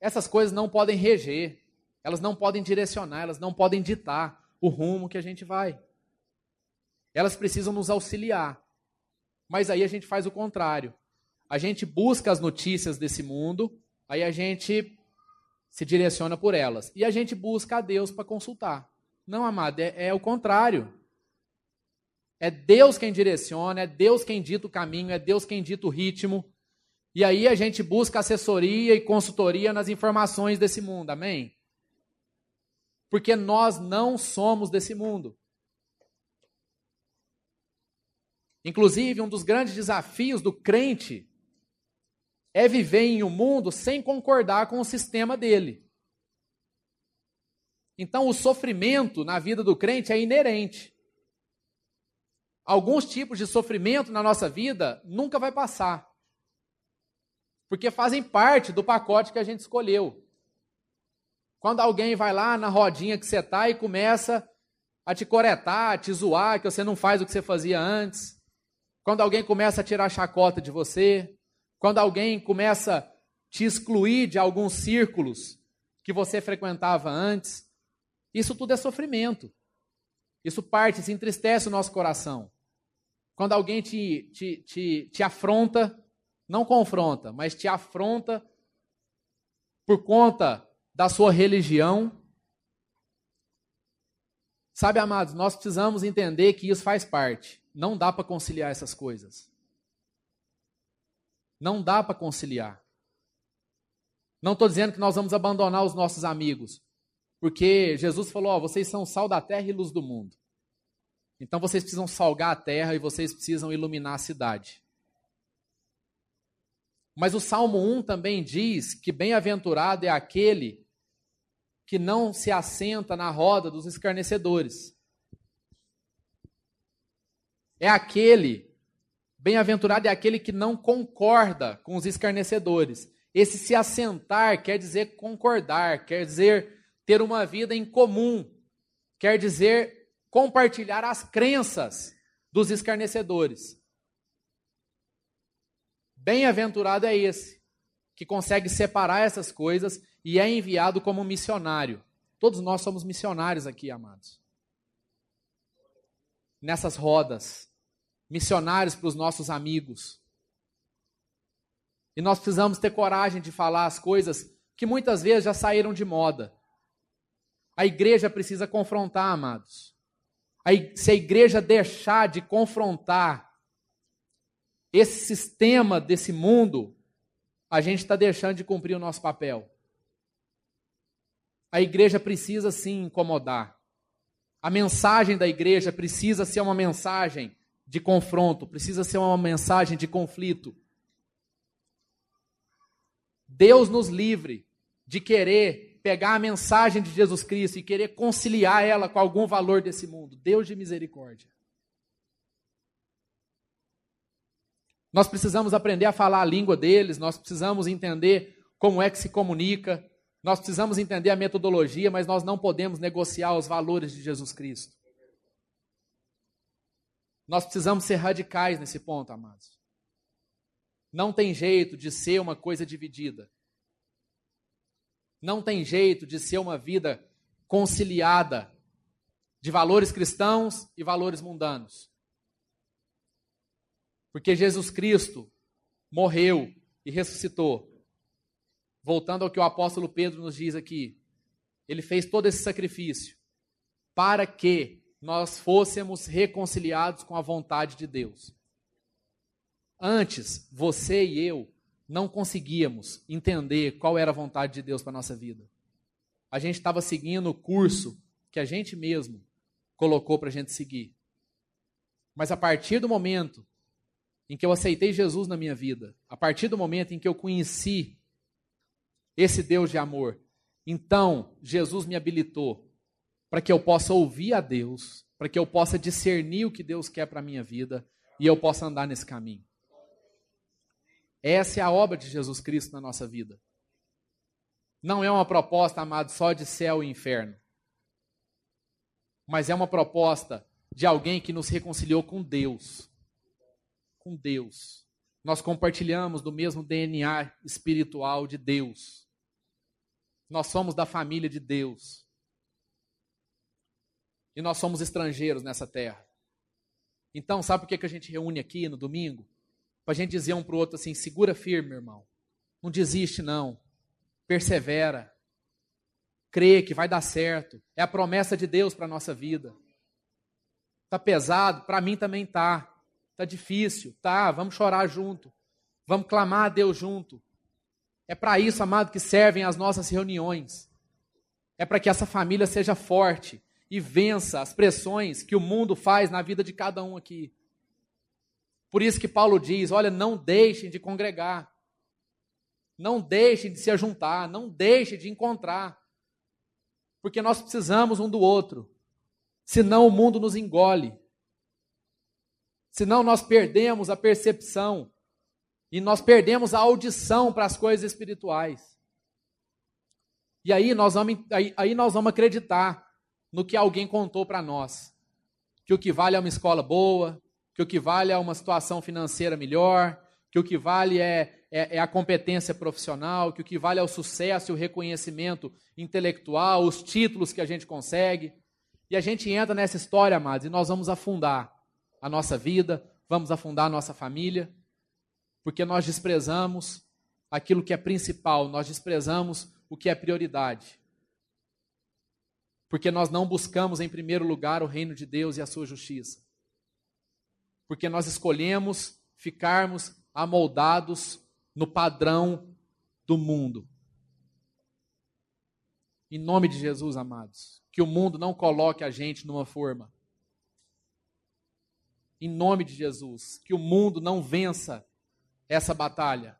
Essas coisas não podem reger, elas não podem direcionar, elas não podem ditar o rumo que a gente vai. Elas precisam nos auxiliar. Mas aí a gente faz o contrário. A gente busca as notícias desse mundo, aí a gente se direciona por elas. E a gente busca a Deus para consultar. Não, amado, é, é o contrário. É Deus quem direciona, é Deus quem dita o caminho, é Deus quem dita o ritmo. E aí a gente busca assessoria e consultoria nas informações desse mundo, amém? Porque nós não somos desse mundo. Inclusive, um dos grandes desafios do crente é viver em um mundo sem concordar com o sistema dele. Então, o sofrimento na vida do crente é inerente alguns tipos de sofrimento na nossa vida nunca vai passar. Porque fazem parte do pacote que a gente escolheu. Quando alguém vai lá na rodinha que você está e começa a te coretar, a te zoar, que você não faz o que você fazia antes. Quando alguém começa a tirar chacota de você. Quando alguém começa a te excluir de alguns círculos que você frequentava antes. Isso tudo é sofrimento. Isso parte, se entristece o nosso coração. Quando alguém te, te, te, te afronta, não confronta, mas te afronta por conta da sua religião. Sabe, amados, nós precisamos entender que isso faz parte. Não dá para conciliar essas coisas. Não dá para conciliar. Não estou dizendo que nós vamos abandonar os nossos amigos, porque Jesus falou: ó, vocês são sal da terra e luz do mundo. Então vocês precisam salgar a terra e vocês precisam iluminar a cidade. Mas o Salmo 1 também diz que bem-aventurado é aquele que não se assenta na roda dos escarnecedores. É aquele, bem-aventurado é aquele que não concorda com os escarnecedores. Esse se assentar quer dizer concordar, quer dizer ter uma vida em comum, quer dizer compartilhar as crenças dos escarnecedores. Bem-aventurado é esse, que consegue separar essas coisas e é enviado como missionário. Todos nós somos missionários aqui, amados. Nessas rodas, missionários para os nossos amigos, e nós precisamos ter coragem de falar as coisas que muitas vezes já saíram de moda. A igreja precisa confrontar, amados. Se a igreja deixar de confrontar esse sistema desse mundo, a gente está deixando de cumprir o nosso papel. A igreja precisa sim incomodar. A mensagem da igreja precisa ser uma mensagem de confronto, precisa ser uma mensagem de conflito. Deus nos livre de querer pegar a mensagem de Jesus Cristo e querer conciliar ela com algum valor desse mundo. Deus de misericórdia. Nós precisamos aprender a falar a língua deles, nós precisamos entender como é que se comunica, nós precisamos entender a metodologia, mas nós não podemos negociar os valores de Jesus Cristo. Nós precisamos ser radicais nesse ponto, amados. Não tem jeito de ser uma coisa dividida. Não tem jeito de ser uma vida conciliada de valores cristãos e valores mundanos. Porque Jesus Cristo morreu e ressuscitou. Voltando ao que o apóstolo Pedro nos diz aqui, ele fez todo esse sacrifício para que nós fôssemos reconciliados com a vontade de Deus. Antes, você e eu não conseguíamos entender qual era a vontade de Deus para a nossa vida. A gente estava seguindo o curso que a gente mesmo colocou para a gente seguir. Mas a partir do momento em que eu aceitei Jesus na minha vida, a partir do momento em que eu conheci esse Deus de amor, então Jesus me habilitou para que eu possa ouvir a Deus, para que eu possa discernir o que Deus quer para a minha vida e eu possa andar nesse caminho. Essa é a obra de Jesus Cristo na nossa vida. Não é uma proposta, amado, só de céu e inferno. Mas é uma proposta de alguém que nos reconciliou com Deus. Com Deus. Nós compartilhamos do mesmo DNA espiritual de Deus. Nós somos da família de Deus. E nós somos estrangeiros nessa terra. Então, sabe por que a gente reúne aqui no domingo? Para a gente dizer um para o outro assim: segura firme, irmão. Não desiste, não. Persevera. Crê que vai dar certo. É a promessa de Deus para a nossa vida. Tá pesado? Para mim também tá. Tá difícil? Tá. Vamos chorar junto. Vamos clamar a Deus junto. É para isso, amado, que servem as nossas reuniões. É para que essa família seja forte e vença as pressões que o mundo faz na vida de cada um aqui. Por isso que Paulo diz: olha, não deixem de congregar, não deixem de se ajuntar, não deixem de encontrar, porque nós precisamos um do outro, senão o mundo nos engole, senão nós perdemos a percepção e nós perdemos a audição para as coisas espirituais. E aí nós vamos, aí, aí nós vamos acreditar no que alguém contou para nós. Que o que vale é uma escola boa, que o que vale é uma situação financeira melhor, que o que vale é, é, é, a competência profissional, que o que vale é o sucesso e o reconhecimento intelectual, os títulos que a gente consegue. E a gente entra nessa história, amados, e nós vamos afundar a nossa vida, vamos afundar a nossa família, porque nós desprezamos aquilo que é principal, nós desprezamos o que é prioridade. Porque nós não buscamos em primeiro lugar o reino de Deus e a sua justiça. Porque nós escolhemos ficarmos amoldados no padrão do mundo. Em nome de Jesus, amados, que o mundo não coloque a gente numa forma. Em nome de Jesus, que o mundo não vença essa batalha.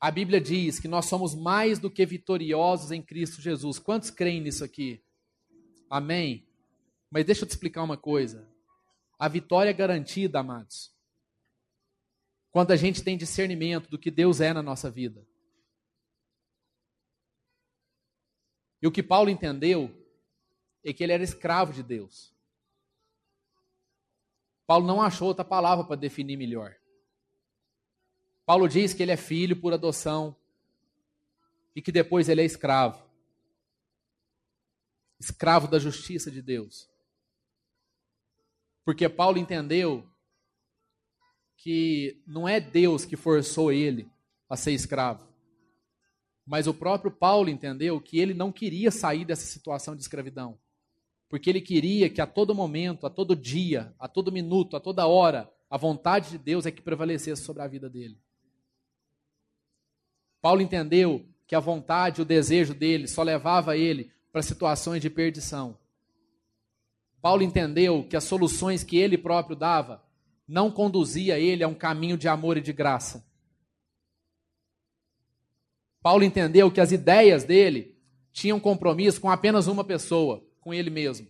A Bíblia diz que nós somos mais do que vitoriosos em Cristo Jesus. Quantos creem nisso aqui? Amém? Mas deixa eu te explicar uma coisa. A vitória é garantida, amados, quando a gente tem discernimento do que Deus é na nossa vida. E o que Paulo entendeu é que ele era escravo de Deus. Paulo não achou outra palavra para definir melhor. Paulo diz que ele é filho por adoção e que depois ele é escravo. Escravo da justiça de Deus. Porque Paulo entendeu que não é Deus que forçou ele a ser escravo. Mas o próprio Paulo entendeu que ele não queria sair dessa situação de escravidão. Porque ele queria que a todo momento, a todo dia, a todo minuto, a toda hora, a vontade de Deus é que prevalecesse sobre a vida dele. Paulo entendeu que a vontade, o desejo dele só levava ele para situações de perdição. Paulo entendeu que as soluções que ele próprio dava não conduzia ele a um caminho de amor e de graça. Paulo entendeu que as ideias dele tinham compromisso com apenas uma pessoa, com ele mesmo.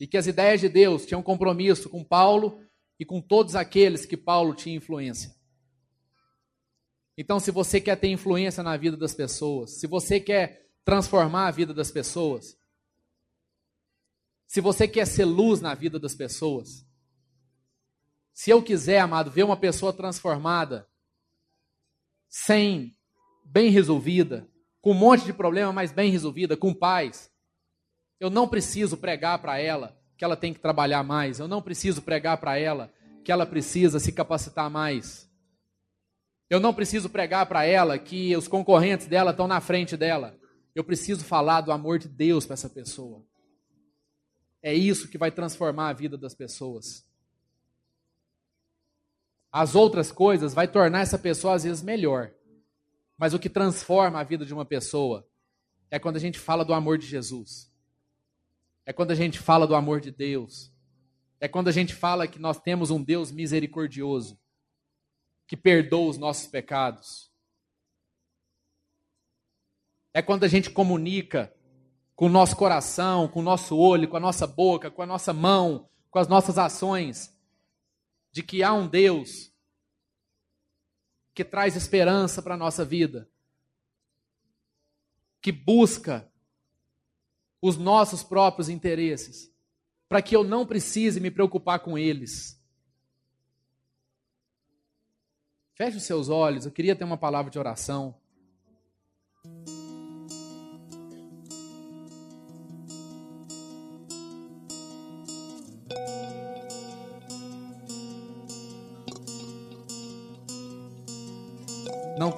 E que as ideias de Deus tinham compromisso com Paulo e com todos aqueles que Paulo tinha influência. Então, se você quer ter influência na vida das pessoas, se você quer transformar a vida das pessoas, se você quer ser luz na vida das pessoas, se eu quiser, amado, ver uma pessoa transformada, sem, bem resolvida, com um monte de problema, mas bem resolvida, com paz, eu não preciso pregar para ela que ela tem que trabalhar mais, eu não preciso pregar para ela que ela precisa se capacitar mais. Eu não preciso pregar para ela que os concorrentes dela estão na frente dela. Eu preciso falar do amor de Deus para essa pessoa. É isso que vai transformar a vida das pessoas. As outras coisas vai tornar essa pessoa às vezes melhor. Mas o que transforma a vida de uma pessoa é quando a gente fala do amor de Jesus. É quando a gente fala do amor de Deus. É quando a gente fala que nós temos um Deus misericordioso que perdoa os nossos pecados. É quando a gente comunica com o nosso coração, com o nosso olho, com a nossa boca, com a nossa mão, com as nossas ações, de que há um Deus que traz esperança para a nossa vida, que busca os nossos próprios interesses, para que eu não precise me preocupar com eles. Feche os seus olhos, eu queria ter uma palavra de oração.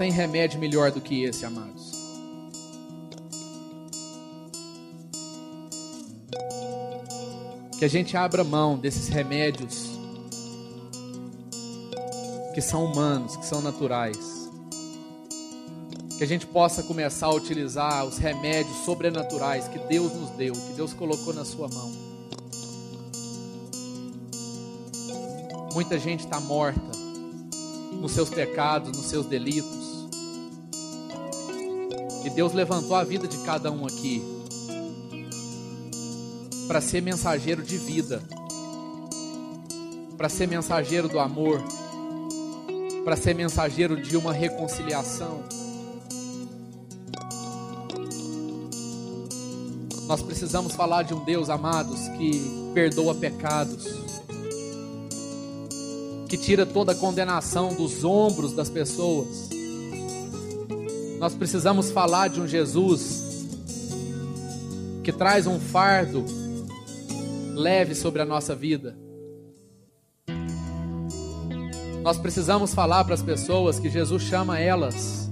Tem remédio melhor do que esse, amados. Que a gente abra mão desses remédios que são humanos, que são naturais. Que a gente possa começar a utilizar os remédios sobrenaturais que Deus nos deu, que Deus colocou na sua mão. Muita gente está morta nos seus pecados, nos seus delitos. Deus levantou a vida de cada um aqui para ser mensageiro de vida, para ser mensageiro do amor para ser mensageiro de uma reconciliação. Nós precisamos falar de um Deus, amados, que perdoa pecados, que tira toda a condenação dos ombros das pessoas. Nós precisamos falar de um Jesus que traz um fardo leve sobre a nossa vida. Nós precisamos falar para as pessoas que Jesus chama elas.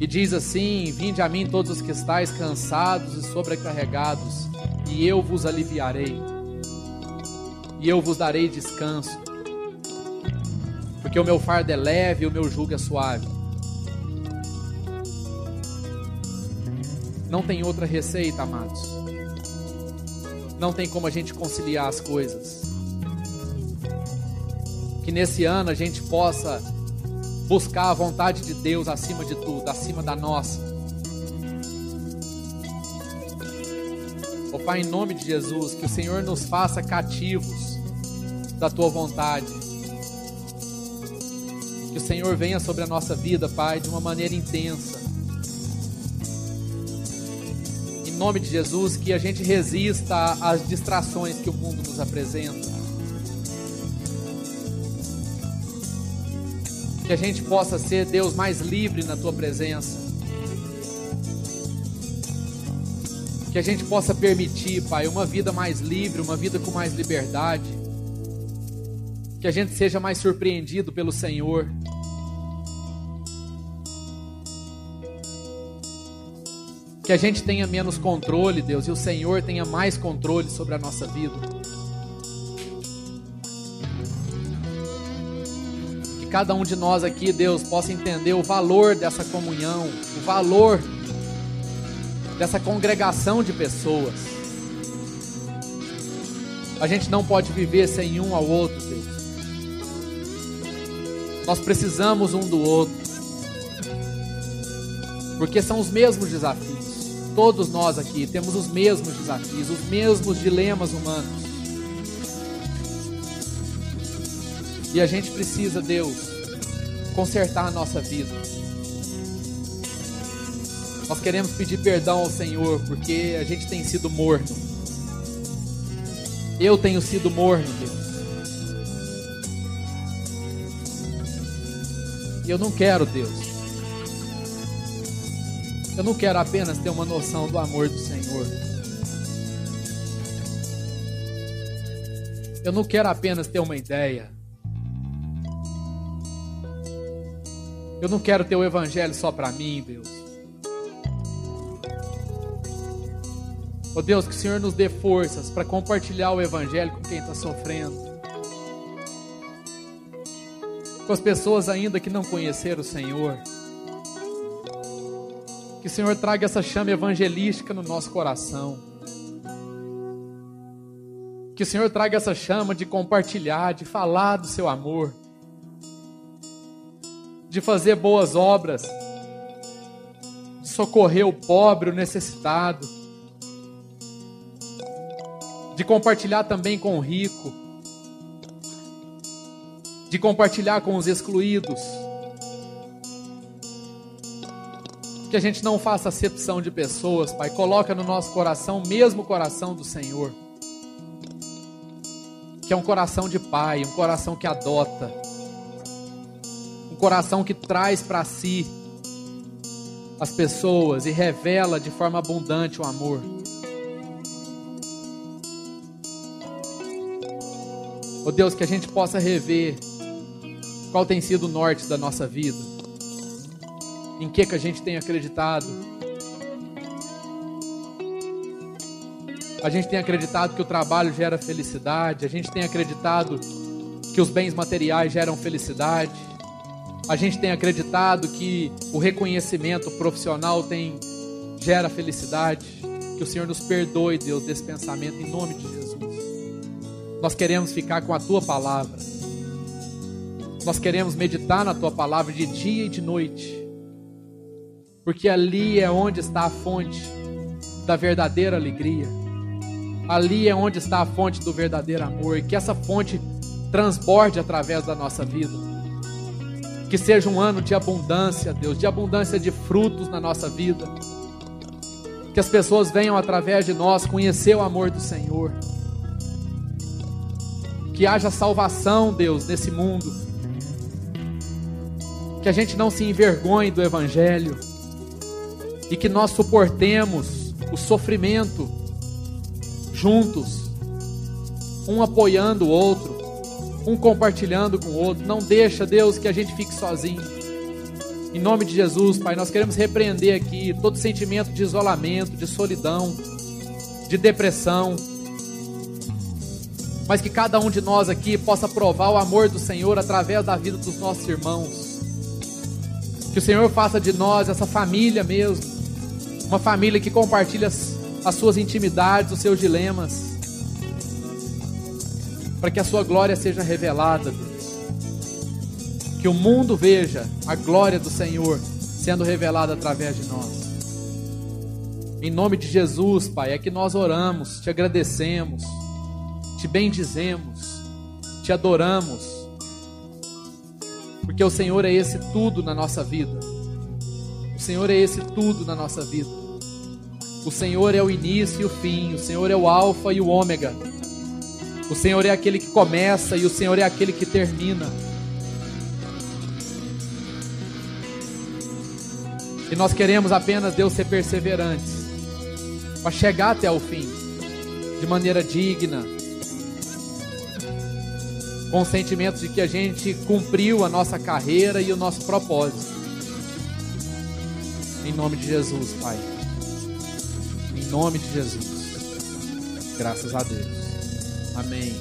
E diz assim: Vinde a mim todos os que estáis cansados e sobrecarregados, e eu vos aliviarei. E eu vos darei descanso. Porque o meu fardo é leve e o meu jugo é suave. Não tem outra receita, amados. Não tem como a gente conciliar as coisas. Que nesse ano a gente possa buscar a vontade de Deus acima de tudo, acima da nossa. Oh Pai, em nome de Jesus, que o Senhor nos faça cativos da tua vontade. Senhor venha sobre a nossa vida, Pai, de uma maneira intensa. Em nome de Jesus, que a gente resista às distrações que o mundo nos apresenta. Que a gente possa ser, Deus, mais livre na tua presença. Que a gente possa permitir, Pai, uma vida mais livre, uma vida com mais liberdade. Que a gente seja mais surpreendido pelo Senhor. Que a gente tenha menos controle, Deus, e o Senhor tenha mais controle sobre a nossa vida. Que cada um de nós aqui, Deus, possa entender o valor dessa comunhão, o valor dessa congregação de pessoas. A gente não pode viver sem um ao outro, Deus. Nós precisamos um do outro. Porque são os mesmos desafios. Todos nós aqui temos os mesmos desafios, os mesmos dilemas humanos. E a gente precisa, Deus, consertar a nossa vida. Nós queremos pedir perdão ao Senhor porque a gente tem sido morno. Eu tenho sido morno, Deus. E eu não quero, Deus. Eu não quero apenas ter uma noção do amor do Senhor. Eu não quero apenas ter uma ideia. Eu não quero ter o Evangelho só para mim, Deus. Oh Deus, que o Senhor nos dê forças para compartilhar o Evangelho com quem está sofrendo. Com as pessoas ainda que não conheceram o Senhor. Que o Senhor traga essa chama evangelística no nosso coração. Que o Senhor traga essa chama de compartilhar, de falar do seu amor, de fazer boas obras, de socorrer o pobre, o necessitado de compartilhar também com o rico, de compartilhar com os excluídos. Que a gente não faça acepção de pessoas, Pai. Coloca no nosso coração o mesmo coração do Senhor. Que é um coração de pai, um coração que adota, um coração que traz para si as pessoas e revela de forma abundante o amor. Oh Deus, que a gente possa rever qual tem sido o norte da nossa vida. Em que que a gente tem acreditado? A gente tem acreditado que o trabalho gera felicidade, a gente tem acreditado que os bens materiais geram felicidade. A gente tem acreditado que o reconhecimento profissional tem gera felicidade. Que o Senhor nos perdoe, Deus, desse pensamento em nome de Jesus. Nós queremos ficar com a tua palavra. Nós queremos meditar na tua palavra de dia e de noite. Porque ali é onde está a fonte da verdadeira alegria. Ali é onde está a fonte do verdadeiro amor. E que essa fonte transborde através da nossa vida. Que seja um ano de abundância, Deus, de abundância de frutos na nossa vida. Que as pessoas venham através de nós conhecer o amor do Senhor que haja salvação, Deus, nesse mundo. Que a gente não se envergonhe do Evangelho. E que nós suportemos o sofrimento juntos, um apoiando o outro, um compartilhando com o outro. Não deixa, Deus, que a gente fique sozinho. Em nome de Jesus, Pai, nós queremos repreender aqui todo sentimento de isolamento, de solidão, de depressão. Mas que cada um de nós aqui possa provar o amor do Senhor através da vida dos nossos irmãos. Que o Senhor faça de nós essa família mesmo, uma família que compartilha as, as suas intimidades, os seus dilemas, para que a sua glória seja revelada, Deus. Que o mundo veja a glória do Senhor sendo revelada através de nós. Em nome de Jesus, Pai, é que nós oramos, te agradecemos, te bendizemos, te adoramos, porque o Senhor é esse tudo na nossa vida. O Senhor é esse tudo na nossa vida. O Senhor é o início e o fim, o Senhor é o Alfa e o Ômega. O Senhor é aquele que começa e o Senhor é aquele que termina. E nós queremos apenas, Deus, ser perseverantes, para chegar até o fim, de maneira digna, com o sentimento de que a gente cumpriu a nossa carreira e o nosso propósito. Em nome de Jesus, Pai. Em nome de Jesus. Graças a Deus. Amém.